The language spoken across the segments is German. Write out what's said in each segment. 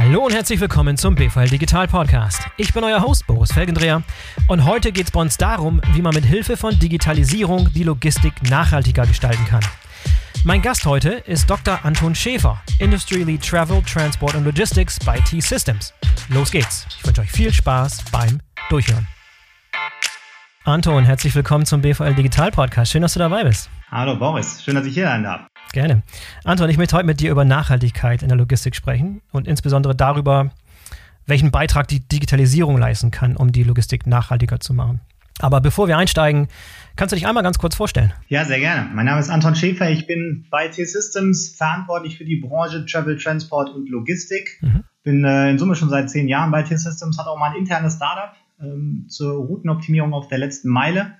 Hallo und herzlich willkommen zum BVL Digital Podcast. Ich bin euer Host Boris Felgendreher und heute geht es bei uns darum, wie man mit Hilfe von Digitalisierung die Logistik nachhaltiger gestalten kann. Mein Gast heute ist Dr. Anton Schäfer, Industry Lead Travel, Transport und Logistics bei T-Systems. Los geht's. Ich wünsche euch viel Spaß beim Durchhören. Anton, herzlich willkommen zum BVL Digital Podcast. Schön, dass du dabei bist. Hallo Boris, schön, dass ich hier sein darf. Gerne. Anton, ich möchte heute mit dir über Nachhaltigkeit in der Logistik sprechen und insbesondere darüber, welchen Beitrag die Digitalisierung leisten kann, um die Logistik nachhaltiger zu machen. Aber bevor wir einsteigen, kannst du dich einmal ganz kurz vorstellen? Ja, sehr gerne. Mein Name ist Anton Schäfer. Ich bin bei T-Systems verantwortlich für die Branche Travel, Transport und Logistik. Mhm. Bin äh, in Summe schon seit zehn Jahren bei T-Systems, hat auch mal ein internes Startup ähm, zur Routenoptimierung auf der letzten Meile.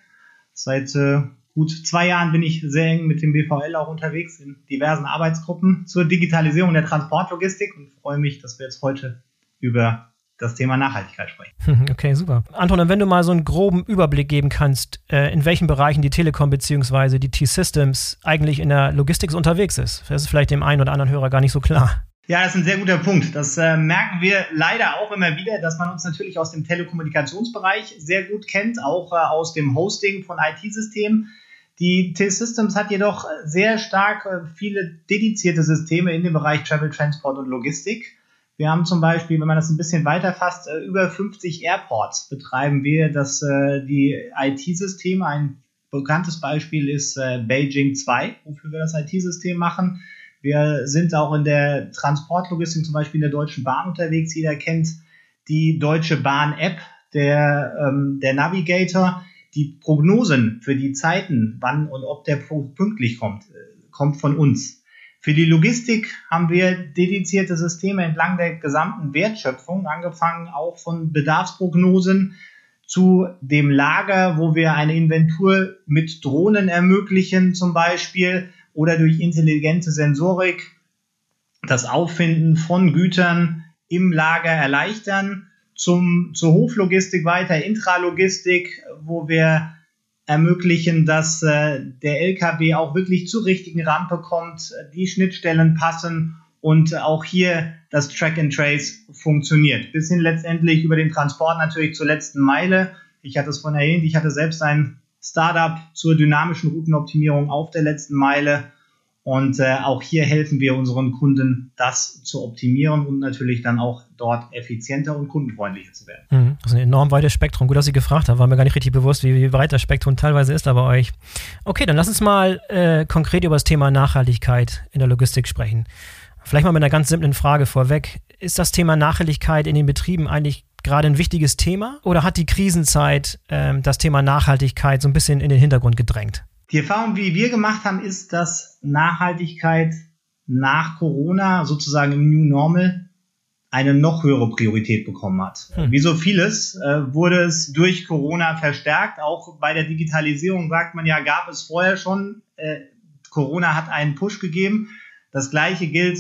Seit äh, gut zwei Jahren bin ich sehr eng mit dem BVL auch unterwegs in diversen Arbeitsgruppen zur Digitalisierung der Transportlogistik und freue mich, dass wir jetzt heute über das Thema Nachhaltigkeit sprechen. Okay, super. Anton, wenn du mal so einen groben Überblick geben kannst, äh, in welchen Bereichen die Telekom bzw. die T-Systems eigentlich in der Logistik unterwegs ist. Das ist vielleicht dem einen oder anderen Hörer gar nicht so klar. Ja, das ist ein sehr guter Punkt. Das äh, merken wir leider auch immer wieder, dass man uns natürlich aus dem Telekommunikationsbereich sehr gut kennt, auch äh, aus dem Hosting von IT-Systemen. Die T-Systems hat jedoch sehr stark äh, viele dedizierte Systeme in dem Bereich Travel, Transport und Logistik. Wir haben zum Beispiel, wenn man das ein bisschen weiter fasst, äh, über 50 Airports betreiben wir das, äh, die IT-Systeme. Ein bekanntes Beispiel ist Beijing 2, wofür wir das IT-System machen. Wir sind auch in der Transportlogistik, zum Beispiel in der Deutschen Bahn unterwegs. Jeder kennt die Deutsche Bahn-App, der, ähm, der Navigator die Prognosen für die Zeiten, wann und ob der pünktlich kommt, äh, kommt von uns. Für die Logistik haben wir dedizierte Systeme entlang der gesamten Wertschöpfung, angefangen auch von Bedarfsprognosen zu dem Lager, wo wir eine Inventur mit Drohnen ermöglichen zum Beispiel oder durch intelligente Sensorik das Auffinden von Gütern im Lager erleichtern zum, zur Hoflogistik weiter, Intralogistik, wo wir ermöglichen, dass äh, der LKW auch wirklich zur richtigen Rampe kommt, die Schnittstellen passen und auch hier das Track and Trace funktioniert. Bis hin letztendlich über den Transport natürlich zur letzten Meile. Ich hatte es vorhin erwähnt, ich hatte selbst ein Startup zur dynamischen Routenoptimierung auf der letzten Meile und äh, auch hier helfen wir unseren Kunden, das zu optimieren und natürlich dann auch dort effizienter und kundenfreundlicher zu werden. Mhm. Das ist ein enorm weites Spektrum. Gut, dass Sie gefragt haben. War mir gar nicht richtig bewusst, wie, wie weit das Spektrum teilweise ist da bei euch. Okay, dann lass uns mal äh, konkret über das Thema Nachhaltigkeit in der Logistik sprechen. Vielleicht mal mit einer ganz simplen Frage vorweg. Ist das Thema Nachhaltigkeit in den Betrieben eigentlich gerade ein wichtiges Thema oder hat die Krisenzeit äh, das Thema Nachhaltigkeit so ein bisschen in den Hintergrund gedrängt? Die Erfahrung, die wir gemacht haben, ist, dass Nachhaltigkeit nach Corona sozusagen im New Normal eine noch höhere Priorität bekommen hat. Hm. Wie so vieles äh, wurde es durch Corona verstärkt. Auch bei der Digitalisierung sagt man ja, gab es vorher schon. Äh, Corona hat einen Push gegeben. Das gleiche gilt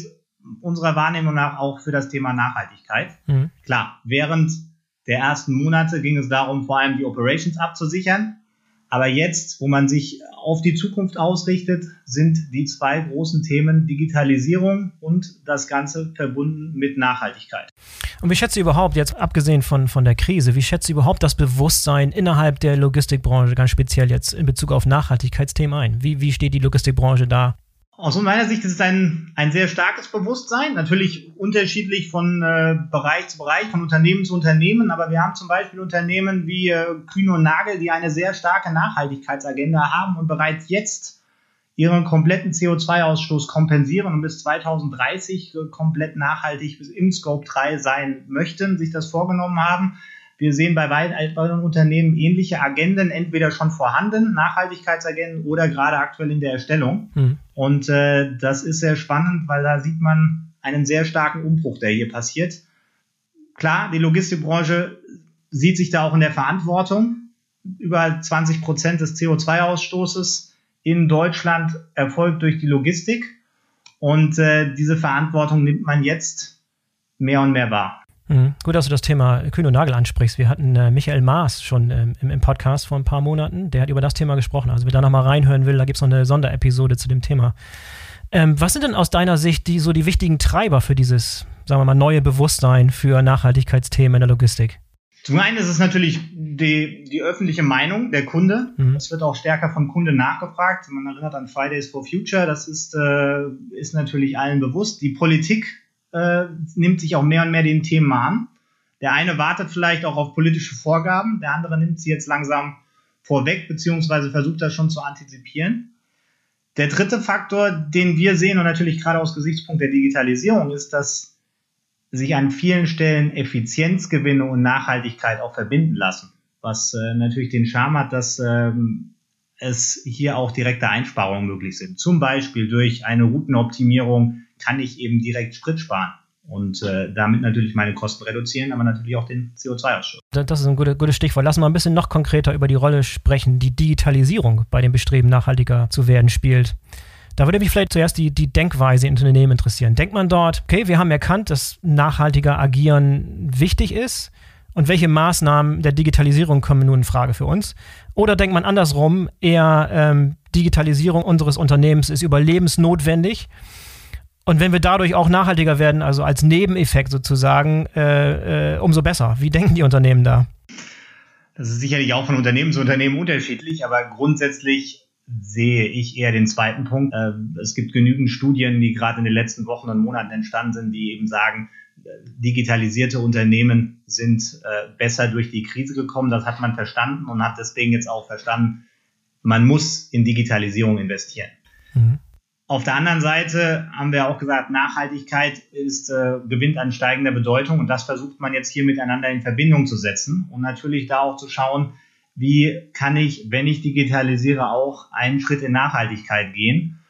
unserer Wahrnehmung nach auch für das Thema Nachhaltigkeit. Hm. Klar, während der ersten Monate ging es darum, vor allem die Operations abzusichern. Aber jetzt, wo man sich auf die Zukunft ausrichtet, sind die zwei großen Themen Digitalisierung und das Ganze verbunden mit Nachhaltigkeit. Und wie schätzt du überhaupt, jetzt abgesehen von, von der Krise, wie schätzt du überhaupt das Bewusstsein innerhalb der Logistikbranche, ganz speziell jetzt in Bezug auf Nachhaltigkeitsthemen ein? Wie, wie steht die Logistikbranche da? Aus meiner Sicht ist es ein, ein sehr starkes Bewusstsein, natürlich unterschiedlich von äh, Bereich zu Bereich, von Unternehmen zu Unternehmen, aber wir haben zum Beispiel Unternehmen wie äh, Kühn und Nagel, die eine sehr starke Nachhaltigkeitsagenda haben und bereits jetzt ihren kompletten CO2-Ausstoß kompensieren und bis 2030 äh, komplett nachhaltig im Scope 3 sein möchten, sich das vorgenommen haben. Wir sehen bei weiteren Unternehmen ähnliche Agenden, entweder schon vorhanden, Nachhaltigkeitsagenden oder gerade aktuell in der Erstellung. Mhm. Und äh, das ist sehr spannend, weil da sieht man einen sehr starken Umbruch, der hier passiert. Klar, die Logistikbranche sieht sich da auch in der Verantwortung. Über 20 Prozent des CO2-Ausstoßes in Deutschland erfolgt durch die Logistik. Und äh, diese Verantwortung nimmt man jetzt mehr und mehr wahr. Mhm. Gut, dass du das Thema Kühn und Nagel ansprichst. Wir hatten äh, Michael Maas schon ähm, im, im, Podcast vor ein paar Monaten. Der hat über das Thema gesprochen. Also wer da nochmal reinhören will, da gibt es noch eine Sonderepisode zu dem Thema. Ähm, was sind denn aus deiner Sicht die, so die wichtigen Treiber für dieses, sagen wir mal, neue Bewusstsein für Nachhaltigkeitsthemen in der Logistik? Zum einen ist es natürlich die, die öffentliche Meinung der Kunde. Mhm. Das wird auch stärker vom Kunde nachgefragt. Man erinnert an Fridays for Future. Das ist, äh, ist natürlich allen bewusst. Die Politik äh, nimmt sich auch mehr und mehr den Themen an. Der eine wartet vielleicht auch auf politische Vorgaben, der andere nimmt sie jetzt langsam vorweg, beziehungsweise versucht das schon zu antizipieren. Der dritte Faktor, den wir sehen und natürlich gerade aus Gesichtspunkt der Digitalisierung, ist, dass sich an vielen Stellen Effizienzgewinne und Nachhaltigkeit auch verbinden lassen. Was äh, natürlich den Charme hat, dass ähm, es hier auch direkte Einsparungen möglich sind. Zum Beispiel durch eine Routenoptimierung kann ich eben direkt Sprit sparen und äh, damit natürlich meine Kosten reduzieren, aber natürlich auch den CO2-Ausstoß. Das ist ein gutes, gutes Stichwort. Lassen wir ein bisschen noch konkreter über die Rolle sprechen, die Digitalisierung bei dem Bestreben, nachhaltiger zu werden, spielt. Da würde mich vielleicht zuerst die, die Denkweise in Unternehmen interessieren. Denkt man dort, okay, wir haben erkannt, dass nachhaltiger Agieren wichtig ist und welche Maßnahmen der Digitalisierung kommen nun in Frage für uns? Oder denkt man andersrum, eher ähm, Digitalisierung unseres Unternehmens ist überlebensnotwendig und wenn wir dadurch auch nachhaltiger werden, also als Nebeneffekt sozusagen, äh, äh, umso besser. Wie denken die Unternehmen da? Das ist sicherlich auch von Unternehmen zu Unternehmen unterschiedlich, aber grundsätzlich sehe ich eher den zweiten Punkt. Äh, es gibt genügend Studien, die gerade in den letzten Wochen und Monaten entstanden sind, die eben sagen, digitalisierte Unternehmen sind äh, besser durch die Krise gekommen. Das hat man verstanden und hat deswegen jetzt auch verstanden, man muss in Digitalisierung investieren. Mhm. Auf der anderen Seite haben wir auch gesagt, Nachhaltigkeit ist, äh, gewinnt an steigender Bedeutung und das versucht man jetzt hier miteinander in Verbindung zu setzen und natürlich da auch zu schauen, wie kann ich, wenn ich digitalisiere, auch einen Schritt in Nachhaltigkeit gehen.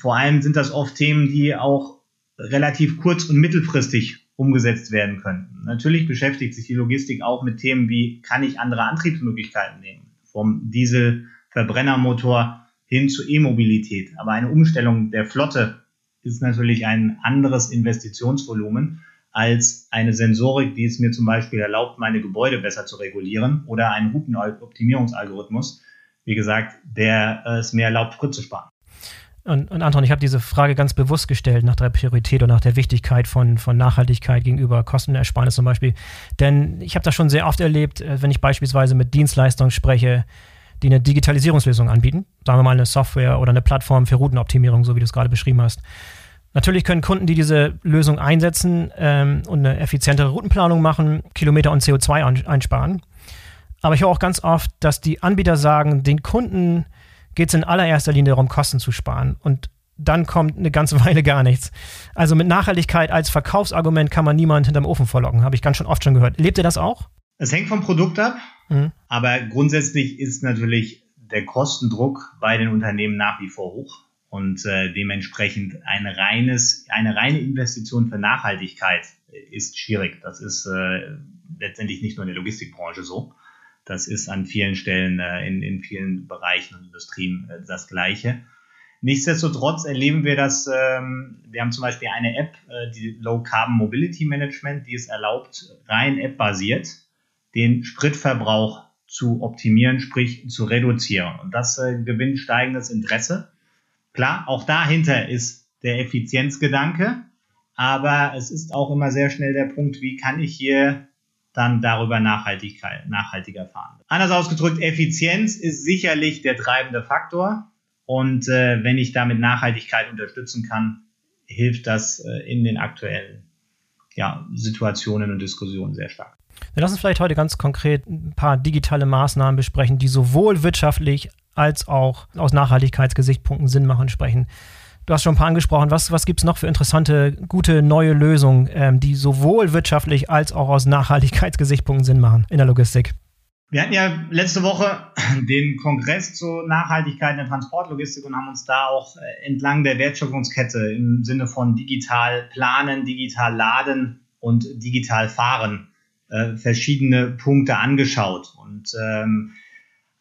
Vor allem sind das oft Themen, die auch relativ kurz- und mittelfristig umgesetzt werden können. Natürlich beschäftigt sich die Logistik auch mit Themen wie, kann ich andere Antriebsmöglichkeiten nehmen? Vom Diesel-Verbrennermotor hin zu E-Mobilität. Aber eine Umstellung der Flotte ist natürlich ein anderes Investitionsvolumen als eine Sensorik, die es mir zum Beispiel erlaubt, meine Gebäude besser zu regulieren oder ein Routenoptimierungsalgorithmus, wie gesagt, der es mir erlaubt, Sprit zu sparen. Und, und Anton, ich habe diese Frage ganz bewusst gestellt nach der Priorität und nach der Wichtigkeit von, von Nachhaltigkeit gegenüber Kostenersparnis zum Beispiel. Denn ich habe das schon sehr oft erlebt, äh, wenn ich beispielsweise mit Dienstleistungen spreche, die eine Digitalisierungslösung anbieten. Sagen wir mal eine Software oder eine Plattform für Routenoptimierung, so wie du es gerade beschrieben hast. Natürlich können Kunden, die diese Lösung einsetzen ähm, und eine effizientere Routenplanung machen, Kilometer und CO2 einsparen. Aber ich höre auch ganz oft, dass die Anbieter sagen, den Kunden geht es in allererster Linie darum, Kosten zu sparen. Und dann kommt eine ganze Weile gar nichts. Also mit Nachhaltigkeit als Verkaufsargument kann man niemand hinterm Ofen vorlocken, habe ich ganz schon oft schon gehört. Lebt ihr das auch? Es hängt vom Produkt ab. Mhm. Aber grundsätzlich ist natürlich der Kostendruck bei den Unternehmen nach wie vor hoch und äh, dementsprechend ein reines, eine reine Investition für Nachhaltigkeit ist schwierig. Das ist äh, letztendlich nicht nur in der Logistikbranche so. Das ist an vielen Stellen äh, in, in vielen Bereichen und Industrien äh, das Gleiche. Nichtsdestotrotz erleben wir das, ähm, wir haben zum Beispiel eine App, äh, die Low Carbon Mobility Management, die es erlaubt, rein App-basiert, den Spritverbrauch zu optimieren, sprich zu reduzieren. Und das äh, gewinnt steigendes Interesse. Klar, auch dahinter ist der Effizienzgedanke, aber es ist auch immer sehr schnell der Punkt, wie kann ich hier dann darüber Nachhaltigkeit, nachhaltiger fahren. Anders ausgedrückt, Effizienz ist sicherlich der treibende Faktor. Und äh, wenn ich damit Nachhaltigkeit unterstützen kann, hilft das äh, in den aktuellen ja, Situationen und Diskussionen sehr stark. Wir lassen uns vielleicht heute ganz konkret ein paar digitale Maßnahmen besprechen, die sowohl wirtschaftlich als auch aus Nachhaltigkeitsgesichtspunkten Sinn machen, sprechen. Du hast schon ein paar angesprochen. Was, was gibt es noch für interessante, gute neue Lösungen, ähm, die sowohl wirtschaftlich als auch aus Nachhaltigkeitsgesichtspunkten Sinn machen in der Logistik? Wir hatten ja letzte Woche den Kongress zur Nachhaltigkeit in der Transportlogistik und haben uns da auch äh, entlang der Wertschöpfungskette im Sinne von digital planen, digital laden und digital fahren äh, verschiedene Punkte angeschaut. Und ähm,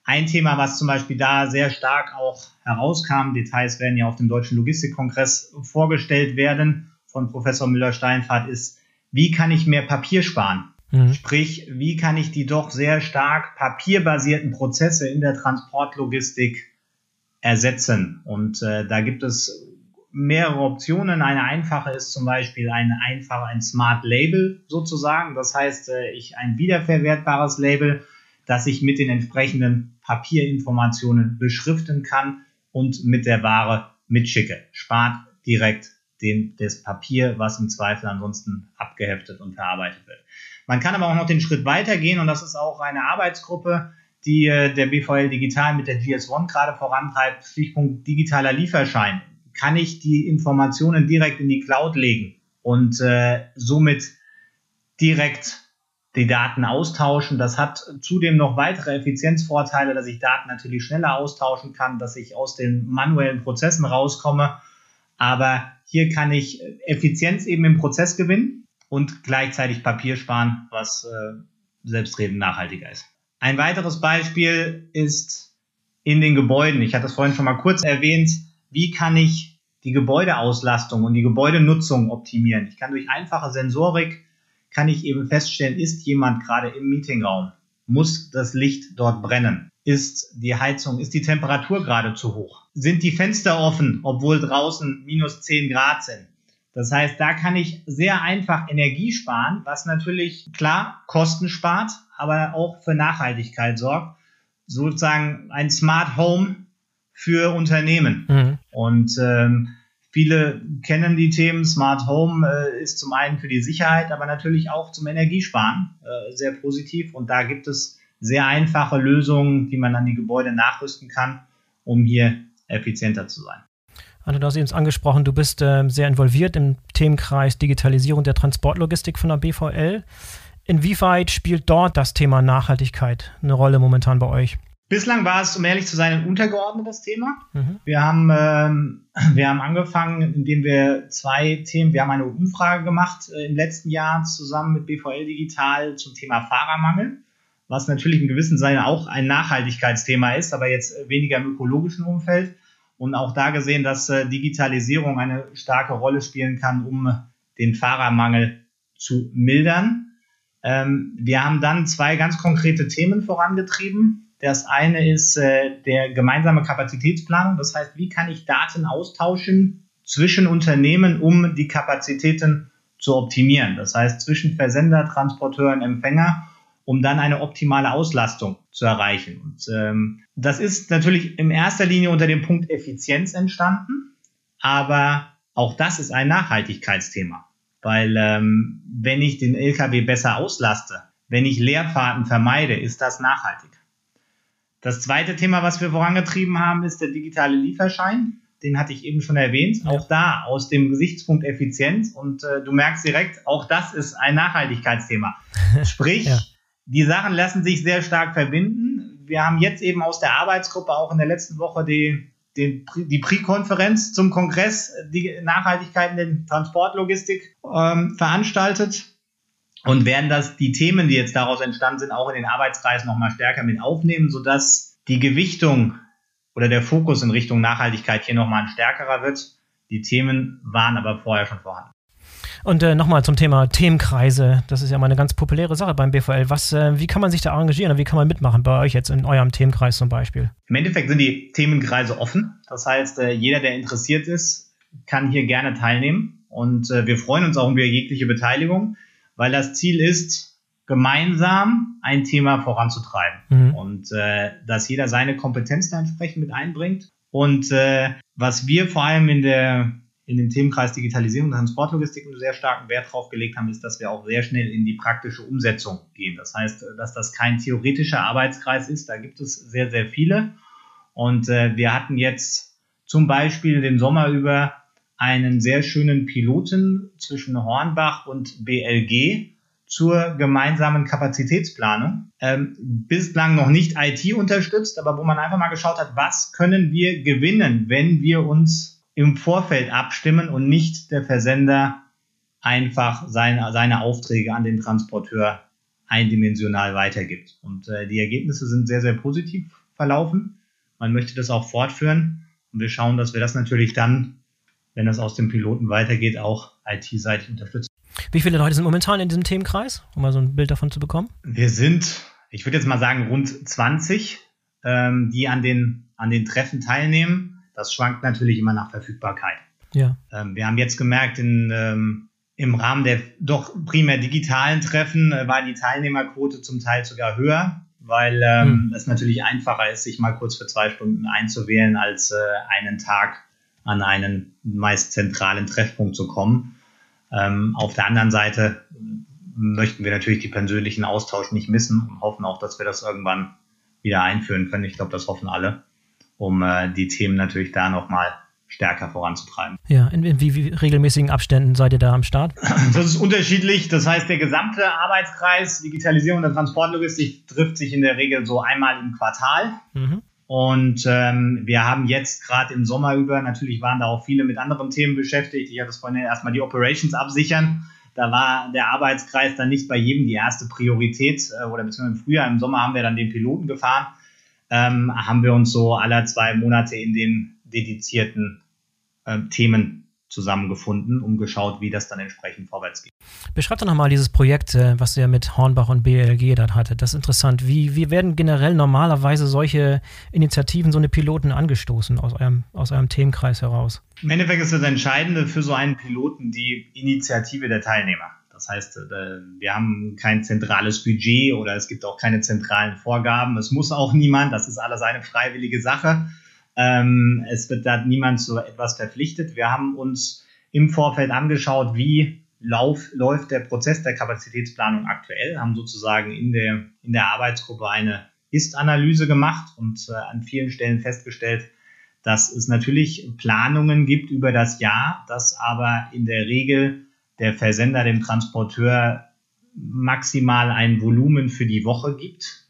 ein Thema, was zum Beispiel da sehr stark auch herauskam, Details werden ja auf dem Deutschen Logistikkongress vorgestellt werden von Professor Müller-Steinfahrt, ist, wie kann ich mehr Papier sparen? Mhm. Sprich, wie kann ich die doch sehr stark papierbasierten Prozesse in der Transportlogistik ersetzen? Und äh, da gibt es mehrere Optionen. Eine einfache ist zum Beispiel ein einfacher, ein Smart Label sozusagen. Das heißt, äh, ich ein wiederverwertbares Label, das ich mit den entsprechenden Papierinformationen beschriften kann und mit der Ware mitschicke. Spart direkt den, das Papier, was im Zweifel ansonsten abgeheftet und verarbeitet wird. Man kann aber auch noch den Schritt weitergehen und das ist auch eine Arbeitsgruppe, die äh, der BVL Digital mit der GS1 gerade vorantreibt. Stichpunkt digitaler Lieferschein. Kann ich die Informationen direkt in die Cloud legen und äh, somit direkt die Daten austauschen. Das hat zudem noch weitere Effizienzvorteile, dass ich Daten natürlich schneller austauschen kann, dass ich aus den manuellen Prozessen rauskomme. Aber hier kann ich Effizienz eben im Prozess gewinnen und gleichzeitig Papier sparen, was äh, selbstredend nachhaltiger ist. Ein weiteres Beispiel ist in den Gebäuden. Ich hatte es vorhin schon mal kurz erwähnt. Wie kann ich die Gebäudeauslastung und die Gebäudenutzung optimieren? Ich kann durch einfache Sensorik kann ich eben feststellen, ist jemand gerade im Meetingraum? Muss das Licht dort brennen? Ist die Heizung, ist die Temperatur gerade zu hoch? Sind die Fenster offen, obwohl draußen minus 10 Grad sind? Das heißt, da kann ich sehr einfach Energie sparen, was natürlich klar Kosten spart, aber auch für Nachhaltigkeit sorgt. Sozusagen ein Smart Home für Unternehmen. Mhm. Und ähm, Viele kennen die Themen. Smart Home äh, ist zum einen für die Sicherheit, aber natürlich auch zum Energiesparen äh, sehr positiv. Und da gibt es sehr einfache Lösungen, die man an die Gebäude nachrüsten kann, um hier effizienter zu sein. Anne, du hast eben angesprochen, du bist äh, sehr involviert im Themenkreis Digitalisierung der Transportlogistik von der BVL. Inwieweit spielt dort das Thema Nachhaltigkeit eine Rolle momentan bei euch? Bislang war es, um ehrlich zu sein, ein untergeordnetes Thema. Mhm. Wir, haben, ähm, wir haben angefangen, indem wir zwei Themen, wir haben eine Umfrage gemacht äh, im letzten Jahr zusammen mit BVL Digital zum Thema Fahrermangel, was natürlich in gewissem Sinne auch ein Nachhaltigkeitsthema ist, aber jetzt weniger im ökologischen Umfeld. Und auch da gesehen, dass äh, Digitalisierung eine starke Rolle spielen kann, um den Fahrermangel zu mildern. Ähm, wir haben dann zwei ganz konkrete Themen vorangetrieben. Das eine ist äh, der gemeinsame Kapazitätsplanung. Das heißt, wie kann ich Daten austauschen zwischen Unternehmen, um die Kapazitäten zu optimieren? Das heißt, zwischen Versender, Transporteur und Empfänger, um dann eine optimale Auslastung zu erreichen. Und ähm, das ist natürlich in erster Linie unter dem Punkt Effizienz entstanden, aber auch das ist ein Nachhaltigkeitsthema. Weil ähm, wenn ich den Lkw besser auslaste, wenn ich Leerfahrten vermeide, ist das nachhaltig. Das zweite Thema, was wir vorangetrieben haben, ist der digitale Lieferschein. Den hatte ich eben schon erwähnt. Auch da aus dem Gesichtspunkt Effizienz. Und äh, du merkst direkt, auch das ist ein Nachhaltigkeitsthema. Sprich, ja. die Sachen lassen sich sehr stark verbinden. Wir haben jetzt eben aus der Arbeitsgruppe auch in der letzten Woche die, die, die Pre-Konferenz zum Kongress die Nachhaltigkeit in der Transportlogistik ähm, veranstaltet und werden das, die Themen, die jetzt daraus entstanden sind, auch in den Arbeitskreis nochmal stärker mit aufnehmen, sodass die Gewichtung oder der Fokus in Richtung Nachhaltigkeit hier nochmal ein stärkerer wird. Die Themen waren aber vorher schon vorhanden. Und äh, nochmal zum Thema Themenkreise. Das ist ja mal eine ganz populäre Sache beim BVL. Was, äh, wie kann man sich da engagieren? Wie kann man mitmachen bei euch jetzt in eurem Themenkreis zum Beispiel? Im Endeffekt sind die Themenkreise offen. Das heißt, äh, jeder, der interessiert ist, kann hier gerne teilnehmen. Und äh, wir freuen uns auch über jegliche Beteiligung weil das Ziel ist, gemeinsam ein Thema voranzutreiben mhm. und äh, dass jeder seine Kompetenz da entsprechend mit einbringt. Und äh, was wir vor allem in der in dem Themenkreis Digitalisierung und Transportlogistik einen sehr starken Wert drauf gelegt haben, ist, dass wir auch sehr schnell in die praktische Umsetzung gehen. Das heißt, dass das kein theoretischer Arbeitskreis ist, da gibt es sehr, sehr viele. Und äh, wir hatten jetzt zum Beispiel den Sommer über einen sehr schönen Piloten zwischen Hornbach und BLG zur gemeinsamen Kapazitätsplanung. Ähm, bislang noch nicht IT unterstützt, aber wo man einfach mal geschaut hat, was können wir gewinnen, wenn wir uns im Vorfeld abstimmen und nicht der Versender einfach seine, seine Aufträge an den Transporteur eindimensional weitergibt. Und äh, die Ergebnisse sind sehr, sehr positiv verlaufen. Man möchte das auch fortführen. Und wir schauen, dass wir das natürlich dann wenn das aus dem Piloten weitergeht, auch IT-seitig unterstützen. Wie viele Leute sind momentan in diesem Themenkreis, um mal so ein Bild davon zu bekommen? Wir sind, ich würde jetzt mal sagen, rund 20, ähm, die an den, an den Treffen teilnehmen. Das schwankt natürlich immer nach Verfügbarkeit. Ja. Ähm, wir haben jetzt gemerkt, in, ähm, im Rahmen der doch primär digitalen Treffen äh, war die Teilnehmerquote zum Teil sogar höher, weil ähm, hm. es natürlich einfacher ist, sich mal kurz für zwei Stunden einzuwählen, als äh, einen Tag an einen meist zentralen Treffpunkt zu kommen. Ähm, auf der anderen Seite möchten wir natürlich die persönlichen Austausch nicht missen und hoffen auch, dass wir das irgendwann wieder einführen können. Ich glaube, das hoffen alle, um äh, die Themen natürlich da nochmal stärker voranzutreiben. Ja, in, in wie, wie, regelmäßigen Abständen seid ihr da am Start? Das ist unterschiedlich. Das heißt, der gesamte Arbeitskreis Digitalisierung der Transportlogistik trifft sich in der Regel so einmal im Quartal. Mhm. Und ähm, wir haben jetzt gerade im Sommer über, natürlich waren da auch viele mit anderen Themen beschäftigt. Ich hatte es vorhin erstmal die Operations absichern. Da war der Arbeitskreis dann nicht bei jedem die erste Priorität äh, oder beziehungsweise im Frühjahr, im Sommer haben wir dann den Piloten gefahren. Ähm, haben wir uns so alle zwei Monate in den dedizierten äh, Themen zusammengefunden, um geschaut, wie das dann entsprechend vorwärts geht. Beschreib doch nochmal dieses Projekt, äh, was ihr mit Hornbach und BLG dort hattet. Das ist interessant. Wie, wie werden generell normalerweise solche Initiativen, so eine Piloten angestoßen aus eurem, aus eurem Themenkreis heraus? Im Endeffekt ist das Entscheidende für so einen Piloten die Initiative der Teilnehmer. Das heißt, äh, wir haben kein zentrales Budget oder es gibt auch keine zentralen Vorgaben. Es muss auch niemand. Das ist alles eine freiwillige Sache. Ähm, es wird da niemand zu etwas verpflichtet. Wir haben uns im Vorfeld angeschaut, wie lauf, läuft der Prozess der Kapazitätsplanung aktuell, haben sozusagen in der, in der Arbeitsgruppe eine Ist-Analyse gemacht und äh, an vielen Stellen festgestellt, dass es natürlich Planungen gibt über das Jahr, dass aber in der Regel der Versender dem Transporteur maximal ein Volumen für die Woche gibt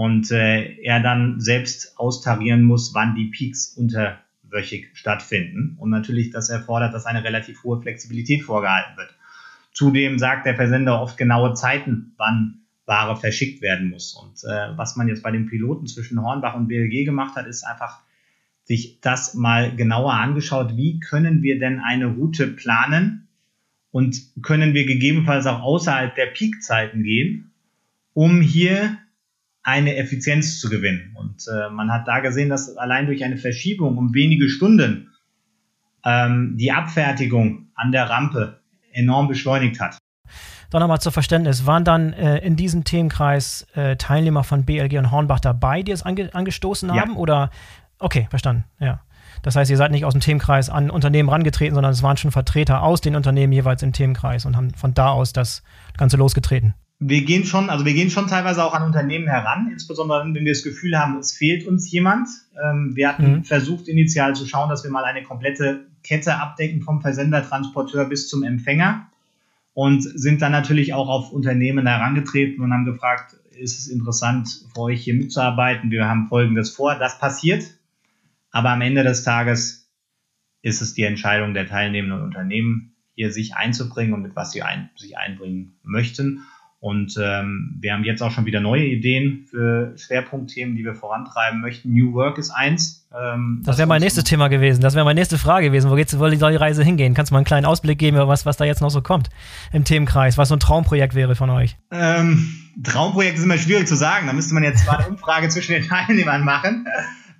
und äh, er dann selbst austarieren muss, wann die Peaks unterwöchig stattfinden. Und natürlich das erfordert, dass eine relativ hohe Flexibilität vorgehalten wird. Zudem sagt der Versender oft genaue Zeiten, wann Ware verschickt werden muss. Und äh, was man jetzt bei den Piloten zwischen Hornbach und BLG gemacht hat, ist einfach sich das mal genauer angeschaut. Wie können wir denn eine Route planen und können wir gegebenenfalls auch außerhalb der Peakzeiten gehen, um hier eine Effizienz zu gewinnen. Und äh, man hat da gesehen, dass allein durch eine Verschiebung um wenige Stunden ähm, die Abfertigung an der Rampe enorm beschleunigt hat. Dann nochmal zur Verständnis, waren dann äh, in diesem Themenkreis äh, Teilnehmer von BLG und Hornbach dabei, die es ange angestoßen haben? Ja. Oder okay, verstanden, ja. Das heißt, ihr seid nicht aus dem Themenkreis an Unternehmen rangetreten, sondern es waren schon Vertreter aus den Unternehmen jeweils im Themenkreis und haben von da aus das Ganze losgetreten wir gehen schon, also wir gehen schon teilweise auch an Unternehmen heran, insbesondere wenn wir das Gefühl haben, es fehlt uns jemand. Ähm, wir hatten mhm. versucht initial zu schauen, dass wir mal eine komplette Kette abdecken vom Versender, Transporteur bis zum Empfänger und sind dann natürlich auch auf Unternehmen herangetreten und haben gefragt, ist es interessant für euch hier mitzuarbeiten? Wir haben Folgendes vor. Das passiert, aber am Ende des Tages ist es die Entscheidung der teilnehmenden Unternehmen, hier sich einzubringen und mit was sie ein, sich einbringen möchten. Und ähm, wir haben jetzt auch schon wieder neue Ideen für Schwerpunktthemen, die wir vorantreiben möchten. New Work ist eins. Ähm, das wäre mein nächstes Thema gewesen. Das wäre meine nächste Frage gewesen. Wo geht's, wo soll die Reise hingehen? Kannst du mal einen kleinen Ausblick geben, was, was da jetzt noch so kommt im Themenkreis? Was so ein Traumprojekt wäre von euch? Ähm, Traumprojekt ist immer schwierig zu sagen. Da müsste man jetzt mal eine Umfrage zwischen den Teilnehmern machen.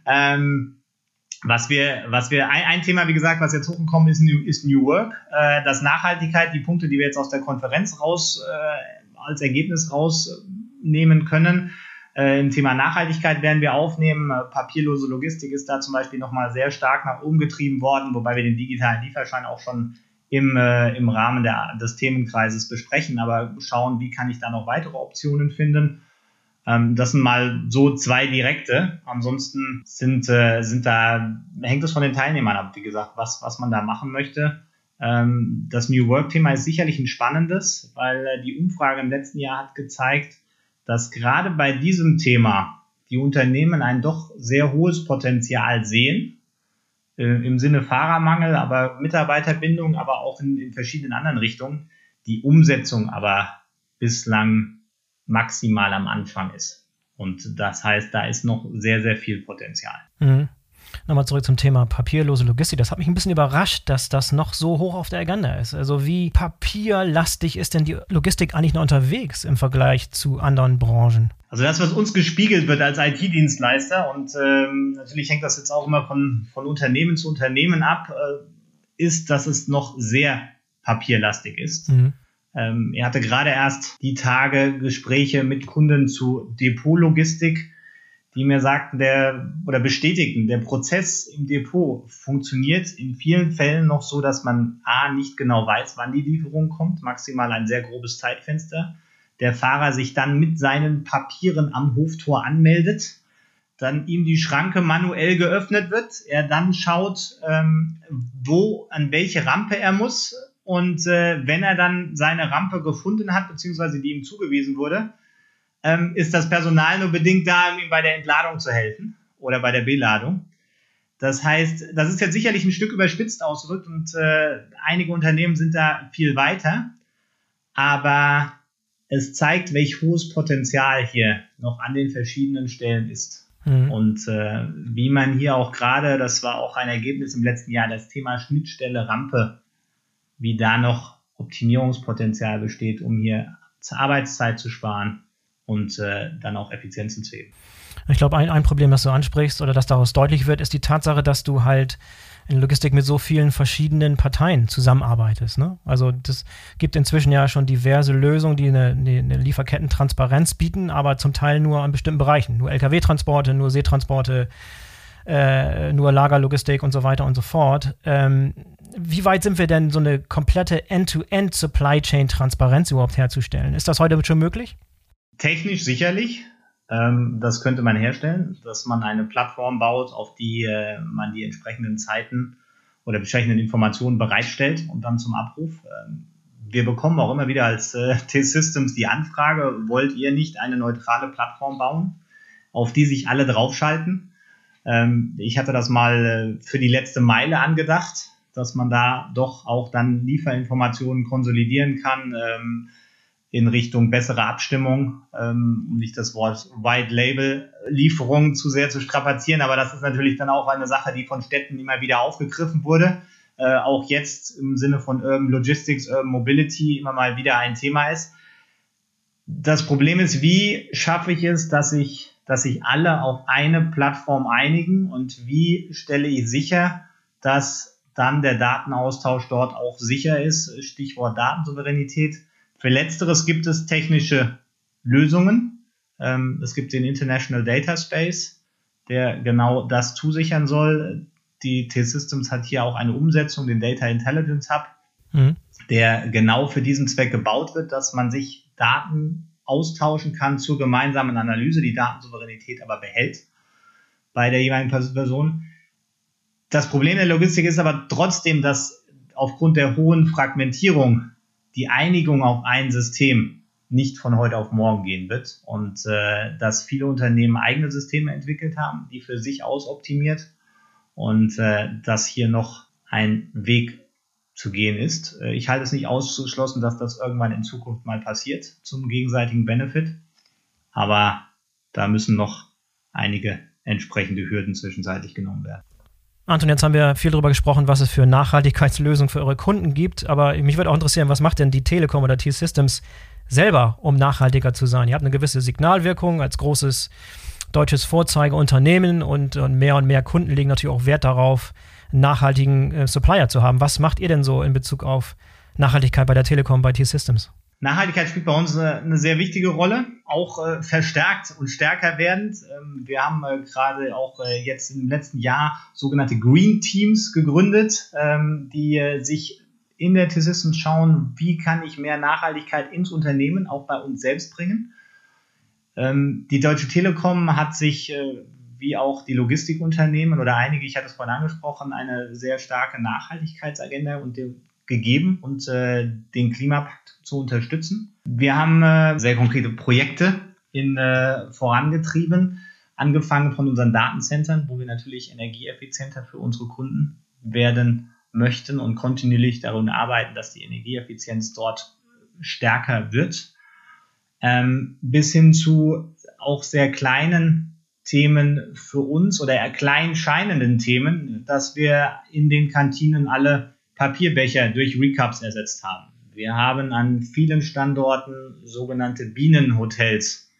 Ähm, was wir, was wir, ein, ein, Thema, wie gesagt, was jetzt hochgekommen ist, New, ist New Work. Äh, das Nachhaltigkeit, die Punkte, die wir jetzt aus der Konferenz raus äh, als Ergebnis rausnehmen können. Äh, Im Thema Nachhaltigkeit werden wir aufnehmen. Äh, papierlose Logistik ist da zum Beispiel nochmal sehr stark nach oben getrieben worden, wobei wir den digitalen Lieferschein auch schon im, äh, im Rahmen der, des Themenkreises besprechen, aber schauen, wie kann ich da noch weitere Optionen finden. Ähm, das sind mal so zwei direkte. Ansonsten sind, äh, sind da, hängt es von den Teilnehmern ab, wie gesagt, was, was man da machen möchte. Ähm, das New Work-Thema ist sicherlich ein spannendes, weil äh, die Umfrage im letzten Jahr hat gezeigt, dass gerade bei diesem Thema die Unternehmen ein doch sehr hohes Potenzial sehen, äh, im Sinne Fahrermangel, aber Mitarbeiterbindung, aber auch in, in verschiedenen anderen Richtungen, die Umsetzung aber bislang maximal am Anfang ist. Und das heißt, da ist noch sehr, sehr viel Potenzial. Mhm. Nochmal zurück zum Thema papierlose Logistik. Das hat mich ein bisschen überrascht, dass das noch so hoch auf der Agenda ist. Also wie papierlastig ist denn die Logistik eigentlich noch unterwegs im Vergleich zu anderen Branchen? Also das, was uns gespiegelt wird als IT-Dienstleister und ähm, natürlich hängt das jetzt auch immer von, von Unternehmen zu Unternehmen ab, äh, ist, dass es noch sehr papierlastig ist. Mhm. Ähm, er hatte gerade erst die Tage Gespräche mit Kunden zu Depotlogistik, die mir sagten, der oder bestätigten, der Prozess im Depot funktioniert in vielen Fällen noch so, dass man A nicht genau weiß, wann die Lieferung kommt, maximal ein sehr grobes Zeitfenster. Der Fahrer sich dann mit seinen Papieren am Hoftor anmeldet, dann ihm die Schranke manuell geöffnet wird, er dann schaut, ähm, wo, an welche Rampe er muss, und äh, wenn er dann seine Rampe gefunden hat, beziehungsweise die ihm zugewiesen wurde, ähm, ist das Personal nur bedingt da, um ihm bei der Entladung zu helfen oder bei der Beladung. Das heißt, das ist jetzt sicherlich ein Stück überspitzt ausgedrückt und äh, einige Unternehmen sind da viel weiter, aber es zeigt, welch hohes Potenzial hier noch an den verschiedenen Stellen ist. Mhm. Und äh, wie man hier auch gerade, das war auch ein Ergebnis im letzten Jahr, das Thema Schnittstelle Rampe wie da noch Optimierungspotenzial besteht, um hier Arbeitszeit zu sparen und äh, dann auch Effizienzen zu heben. Ich glaube, ein, ein Problem, das du ansprichst oder das daraus deutlich wird, ist die Tatsache, dass du halt in Logistik mit so vielen verschiedenen Parteien zusammenarbeitest. Ne? Also das gibt inzwischen ja schon diverse Lösungen, die eine, eine Lieferkettentransparenz bieten, aber zum Teil nur an bestimmten Bereichen. Nur Lkw-Transporte, nur Seetransporte, äh, nur Lagerlogistik und so weiter und so fort. Ähm, wie weit sind wir denn, so eine komplette End-to-End Supply Chain Transparenz überhaupt herzustellen? Ist das heute schon möglich? Technisch sicherlich. Ähm, das könnte man herstellen, dass man eine Plattform baut, auf die äh, man die entsprechenden Zeiten oder entsprechenden Informationen bereitstellt und dann zum Abruf. Ähm, wir bekommen auch immer wieder als äh, T-Systems die Anfrage, wollt ihr nicht eine neutrale Plattform bauen, auf die sich alle draufschalten? Ähm, ich hatte das mal äh, für die letzte Meile angedacht dass man da doch auch dann Lieferinformationen konsolidieren kann in Richtung bessere Abstimmung, ähm, um nicht das Wort White Label Lieferung zu sehr zu strapazieren, aber das ist natürlich dann auch eine Sache, die von Städten immer wieder aufgegriffen wurde. Äh, auch jetzt im Sinne von Urban Logistics, Urban Mobility immer mal wieder ein Thema ist. Das Problem ist, wie schaffe ich es, dass ich, dass sich alle auf eine Plattform einigen und wie stelle ich sicher, dass dann der Datenaustausch dort auch sicher ist. Stichwort Datensouveränität. Für letzteres gibt es technische Lösungen. Ähm, es gibt den International Data Space, der genau das zusichern soll. Die T-Systems hat hier auch eine Umsetzung, den Data Intelligence Hub, mhm. der genau für diesen Zweck gebaut wird, dass man sich Daten austauschen kann zur gemeinsamen Analyse, die Datensouveränität aber behält bei der jeweiligen Person. Das Problem der Logistik ist aber trotzdem, dass aufgrund der hohen Fragmentierung die Einigung auf ein System nicht von heute auf morgen gehen wird und äh, dass viele Unternehmen eigene Systeme entwickelt haben, die für sich aus optimiert und äh, dass hier noch ein Weg zu gehen ist. Äh, ich halte es nicht ausgeschlossen, dass das irgendwann in Zukunft mal passiert zum gegenseitigen Benefit, aber da müssen noch einige entsprechende Hürden zwischenzeitlich genommen werden. Anton, jetzt haben wir viel darüber gesprochen, was es für Nachhaltigkeitslösungen für eure Kunden gibt, aber mich würde auch interessieren, was macht denn die Telekom oder T-Systems selber, um nachhaltiger zu sein? Ihr habt eine gewisse Signalwirkung als großes deutsches Vorzeigeunternehmen und, und mehr und mehr Kunden legen natürlich auch Wert darauf, einen nachhaltigen äh, Supplier zu haben. Was macht ihr denn so in Bezug auf Nachhaltigkeit bei der Telekom, bei T-Systems? Nachhaltigkeit spielt bei uns eine, eine sehr wichtige Rolle, auch äh, verstärkt und stärker werdend. Ähm, wir haben äh, gerade auch äh, jetzt im letzten Jahr sogenannte Green Teams gegründet, ähm, die äh, sich in der T-Systems schauen, wie kann ich mehr Nachhaltigkeit ins Unternehmen, auch bei uns selbst bringen. Ähm, die Deutsche Telekom hat sich, äh, wie auch die Logistikunternehmen oder einige, ich hatte es vorhin angesprochen, eine sehr starke Nachhaltigkeitsagenda und gegeben und äh, den Klimapakt zu unterstützen. Wir haben äh, sehr konkrete Projekte in, äh, vorangetrieben, angefangen von unseren Datencentern, wo wir natürlich energieeffizienter für unsere Kunden werden möchten und kontinuierlich daran arbeiten, dass die Energieeffizienz dort stärker wird, ähm, bis hin zu auch sehr kleinen Themen für uns oder eher klein scheinenden Themen, dass wir in den Kantinen alle Papierbecher durch Recaps ersetzt haben. Wir haben an vielen Standorten sogenannte Bienenhotels.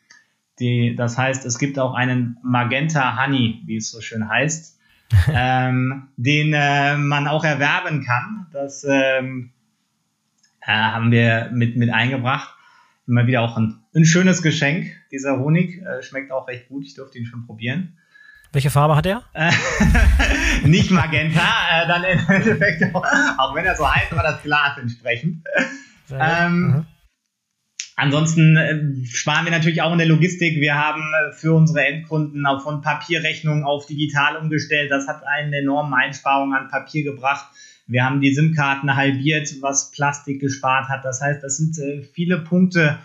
Die, das heißt, es gibt auch einen Magenta Honey, wie es so schön heißt. ähm, den äh, man auch erwerben kann. Das ähm, äh, haben wir mit, mit eingebracht. Immer wieder auch ein, ein schönes Geschenk. Dieser Honig äh, schmeckt auch recht gut. Ich durfte ihn schon probieren. Welche Farbe hat er? nicht Magenta, äh, dann im Endeffekt auch, auch wenn er so heißt, aber das Glas entsprechend. Ähm, mhm. Ansonsten äh, sparen wir natürlich auch in der Logistik. Wir haben äh, für unsere Endkunden auch von Papierrechnungen auf digital umgestellt. Das hat eine enorme Einsparung an Papier gebracht. Wir haben die SIM-Karten halbiert, was Plastik gespart hat. Das heißt, das sind äh, viele Punkte,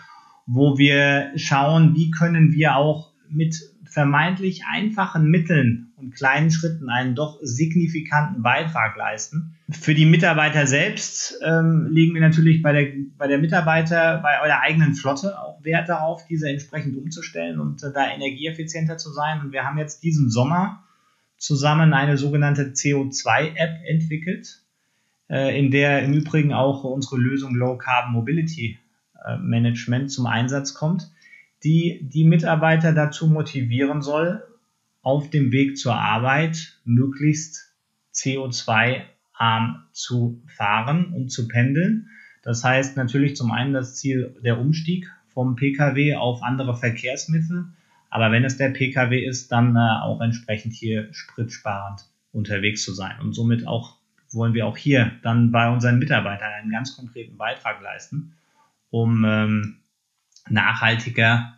wo wir schauen, wie können wir auch mit vermeintlich einfachen Mitteln und kleinen Schritten einen doch signifikanten Beitrag leisten. Für die Mitarbeiter selbst ähm, legen wir natürlich bei der, bei der Mitarbeiter, bei eurer eigenen Flotte auch Wert darauf, diese entsprechend umzustellen und äh, da energieeffizienter zu sein. Und wir haben jetzt diesen Sommer zusammen eine sogenannte CO2-App entwickelt, äh, in der im Übrigen auch unsere Lösung Low Carbon Mobility äh, Management zum Einsatz kommt die die Mitarbeiter dazu motivieren soll, auf dem Weg zur Arbeit möglichst CO2-arm zu fahren und zu pendeln. Das heißt natürlich zum einen das Ziel der Umstieg vom Pkw auf andere Verkehrsmittel, aber wenn es der Pkw ist, dann äh, auch entsprechend hier spritsparend unterwegs zu sein. Und somit auch wollen wir auch hier dann bei unseren Mitarbeitern einen ganz konkreten Beitrag leisten, um ähm, nachhaltiger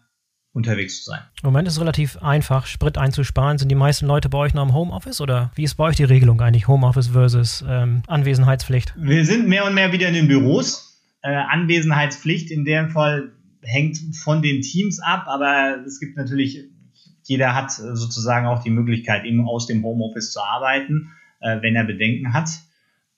unterwegs zu sein. Im Moment ist es relativ einfach, Sprit einzusparen. Sind die meisten Leute bei euch noch im Homeoffice oder wie ist bei euch die Regelung eigentlich, Homeoffice versus ähm, Anwesenheitspflicht? Wir sind mehr und mehr wieder in den Büros. Äh, Anwesenheitspflicht in dem Fall hängt von den Teams ab, aber es gibt natürlich, jeder hat sozusagen auch die Möglichkeit, eben aus dem Homeoffice zu arbeiten, äh, wenn er Bedenken hat.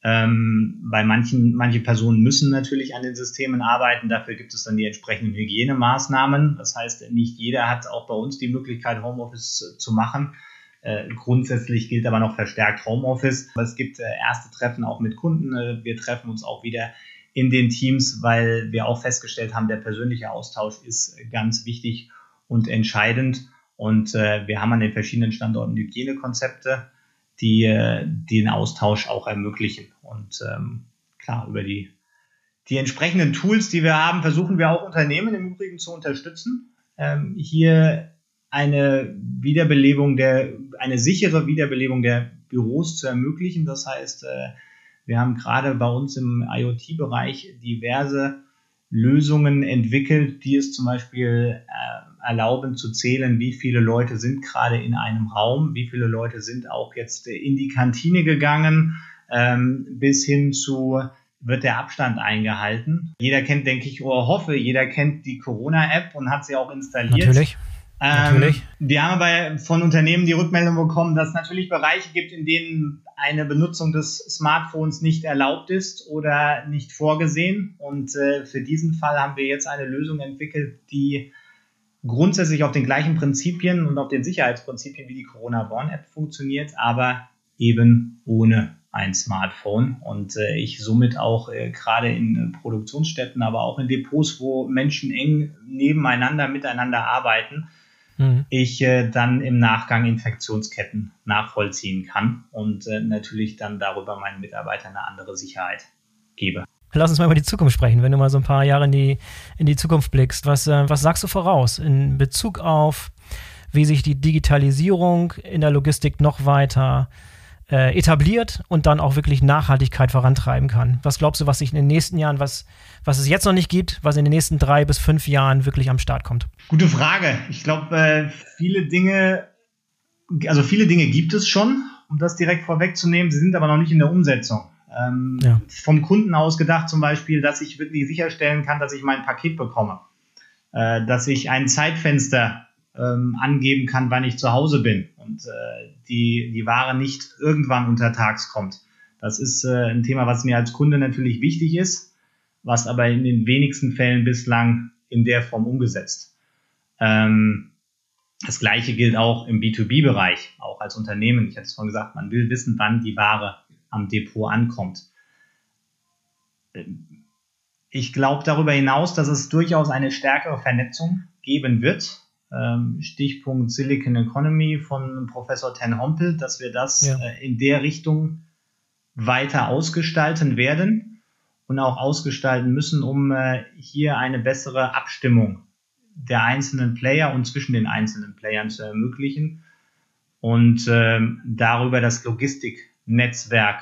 Ähm, bei manchen, manche Personen müssen natürlich an den Systemen arbeiten. Dafür gibt es dann die entsprechenden Hygienemaßnahmen. Das heißt, nicht jeder hat auch bei uns die Möglichkeit, Homeoffice zu machen. Äh, grundsätzlich gilt aber noch verstärkt Homeoffice. Es gibt äh, erste Treffen auch mit Kunden. Äh, wir treffen uns auch wieder in den Teams, weil wir auch festgestellt haben, der persönliche Austausch ist ganz wichtig und entscheidend. Und äh, wir haben an den verschiedenen Standorten Hygienekonzepte die den Austausch auch ermöglichen. Und ähm, klar, über die, die entsprechenden Tools, die wir haben, versuchen wir auch Unternehmen im Übrigen zu unterstützen. Ähm, hier eine Wiederbelebung der, eine sichere Wiederbelebung der Büros zu ermöglichen. Das heißt, äh, wir haben gerade bei uns im IoT-Bereich diverse Lösungen entwickelt, die es zum Beispiel äh, erlauben zu zählen, wie viele Leute sind gerade in einem Raum, wie viele Leute sind auch jetzt in die Kantine gegangen, ähm, bis hin zu wird der Abstand eingehalten. Jeder kennt, denke ich, oder hoffe, jeder kennt die Corona-App und hat sie auch installiert. Natürlich. Ähm, Natürlich. Wir haben aber von Unternehmen die Rückmeldung bekommen, dass es natürlich Bereiche gibt, in denen eine Benutzung des Smartphones nicht erlaubt ist oder nicht vorgesehen. Und äh, für diesen Fall haben wir jetzt eine Lösung entwickelt, die grundsätzlich auf den gleichen Prinzipien und auf den Sicherheitsprinzipien wie die Corona Warn App funktioniert, aber eben ohne ein Smartphone und äh, ich somit auch äh, gerade in äh, Produktionsstätten, aber auch in Depots, wo Menschen eng nebeneinander miteinander arbeiten, mhm. ich äh, dann im Nachgang Infektionsketten nachvollziehen kann und äh, natürlich dann darüber meinen Mitarbeitern eine andere Sicherheit gebe. Lass uns mal über die Zukunft sprechen, wenn du mal so ein paar Jahre in die, in die Zukunft blickst. Was, äh, was sagst du voraus in Bezug auf, wie sich die Digitalisierung in der Logistik noch weiter äh, etabliert und dann auch wirklich Nachhaltigkeit vorantreiben kann? Was glaubst du, was sich in den nächsten Jahren, was, was es jetzt noch nicht gibt, was in den nächsten drei bis fünf Jahren wirklich am Start kommt? Gute Frage. Ich glaube, äh, viele Dinge, also viele Dinge gibt es schon, um das direkt vorwegzunehmen, sie sind aber noch nicht in der Umsetzung. Ähm, ja. Vom Kunden aus gedacht zum Beispiel, dass ich wirklich sicherstellen kann, dass ich mein Paket bekomme. Äh, dass ich ein Zeitfenster ähm, angeben kann, wann ich zu Hause bin und äh, die, die Ware nicht irgendwann untertags kommt. Das ist äh, ein Thema, was mir als Kunde natürlich wichtig ist, was aber in den wenigsten Fällen bislang in der Form umgesetzt. Ähm, das gleiche gilt auch im B2B-Bereich, auch als Unternehmen. Ich hatte es vorhin gesagt, man will wissen, wann die Ware am Depot ankommt. Ich glaube darüber hinaus, dass es durchaus eine stärkere Vernetzung geben wird ähm, Stichpunkt Silicon Economy von Professor Ten Hompel, dass wir das ja. äh, in der Richtung weiter ausgestalten werden und auch ausgestalten müssen, um äh, hier eine bessere Abstimmung der einzelnen Player und zwischen den einzelnen Playern zu ermöglichen und äh, darüber das Logistiknetzwerk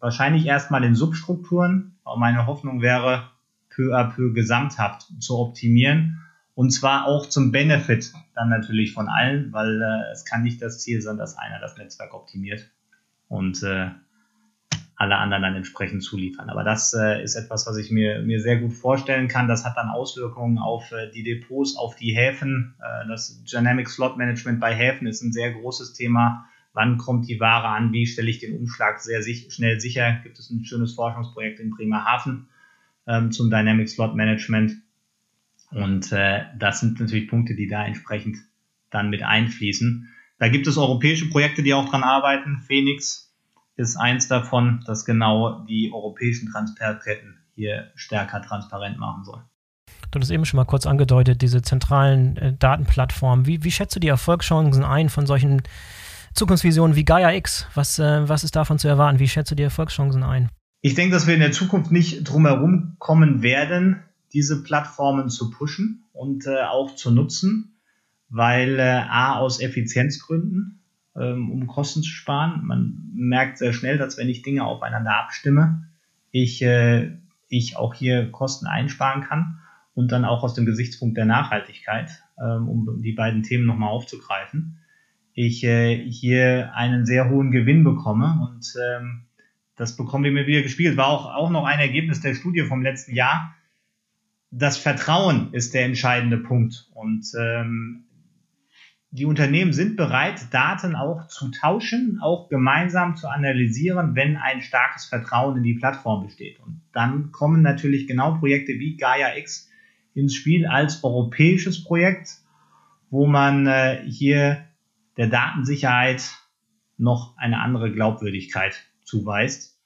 wahrscheinlich erstmal in Substrukturen, aber meine Hoffnung wäre, peu à peu gesamthaft zu optimieren und zwar auch zum Benefit dann natürlich von allen, weil äh, es kann nicht das Ziel sein, dass einer das Netzwerk optimiert und äh, alle anderen dann entsprechend zuliefern. Aber das äh, ist etwas, was ich mir, mir sehr gut vorstellen kann. Das hat dann Auswirkungen auf äh, die Depots, auf die Häfen. Äh, das Dynamic Slot Management bei Häfen ist ein sehr großes Thema. Wann kommt die Ware an? Wie stelle ich den Umschlag sehr sich, schnell sicher? Gibt es ein schönes Forschungsprojekt in Bremerhaven ähm, zum Dynamic Slot Management? Und äh, das sind natürlich Punkte, die da entsprechend dann mit einfließen. Da gibt es europäische Projekte, die auch dran arbeiten. Phoenix ist eins davon, das genau die europäischen Transferketten hier stärker transparent machen soll. Du hast eben schon mal kurz angedeutet, diese zentralen äh, Datenplattformen. Wie, wie schätzt du die Erfolgschancen ein von solchen Zukunftsvisionen wie Gaia X? Was, äh, was ist davon zu erwarten? Wie schätzt du die Erfolgschancen ein? Ich denke, dass wir in der Zukunft nicht drumherum kommen werden, diese Plattformen zu pushen und äh, auch zu nutzen, weil äh, A aus Effizienzgründen, ähm, um Kosten zu sparen. Man merkt sehr schnell, dass wenn ich Dinge aufeinander abstimme, ich, äh, ich auch hier Kosten einsparen kann und dann auch aus dem Gesichtspunkt der Nachhaltigkeit, ähm, um die beiden Themen nochmal aufzugreifen, ich äh, hier einen sehr hohen Gewinn bekomme und ähm, das bekommen wir mir wieder gespiegelt. War auch, auch noch ein Ergebnis der Studie vom letzten Jahr das Vertrauen ist der entscheidende Punkt. Und ähm, die Unternehmen sind bereit, Daten auch zu tauschen, auch gemeinsam zu analysieren, wenn ein starkes Vertrauen in die Plattform besteht. Und dann kommen natürlich genau Projekte wie Gaia X ins Spiel als europäisches Projekt, wo man äh, hier der Datensicherheit noch eine andere Glaubwürdigkeit zuweist,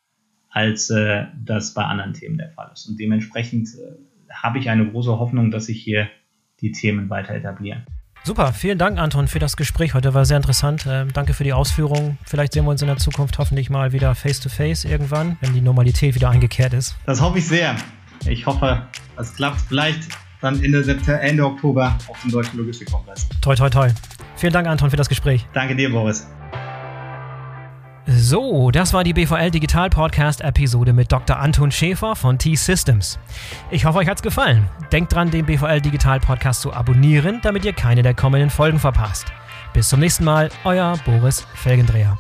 als äh, das bei anderen Themen der Fall ist. Und dementsprechend äh, habe ich eine große Hoffnung, dass sich hier die Themen weiter etablieren. Super, vielen Dank, Anton, für das Gespräch heute. War sehr interessant. Ähm, danke für die Ausführungen. Vielleicht sehen wir uns in der Zukunft hoffentlich mal wieder face-to-face -face irgendwann, wenn die Normalität wieder eingekehrt ist. Das hoffe ich sehr. Ich hoffe, es klappt vielleicht dann Ende, September, Ende Oktober auf dem Deutschen Logistikkongress. Toi, toi, toi. Vielen Dank, Anton, für das Gespräch. Danke dir, Boris. So, das war die BVL Digital Podcast Episode mit Dr. Anton Schäfer von T-Systems. Ich hoffe, euch hat's gefallen. Denkt dran, den BVL Digital Podcast zu abonnieren, damit ihr keine der kommenden Folgen verpasst. Bis zum nächsten Mal, euer Boris Felgendreher.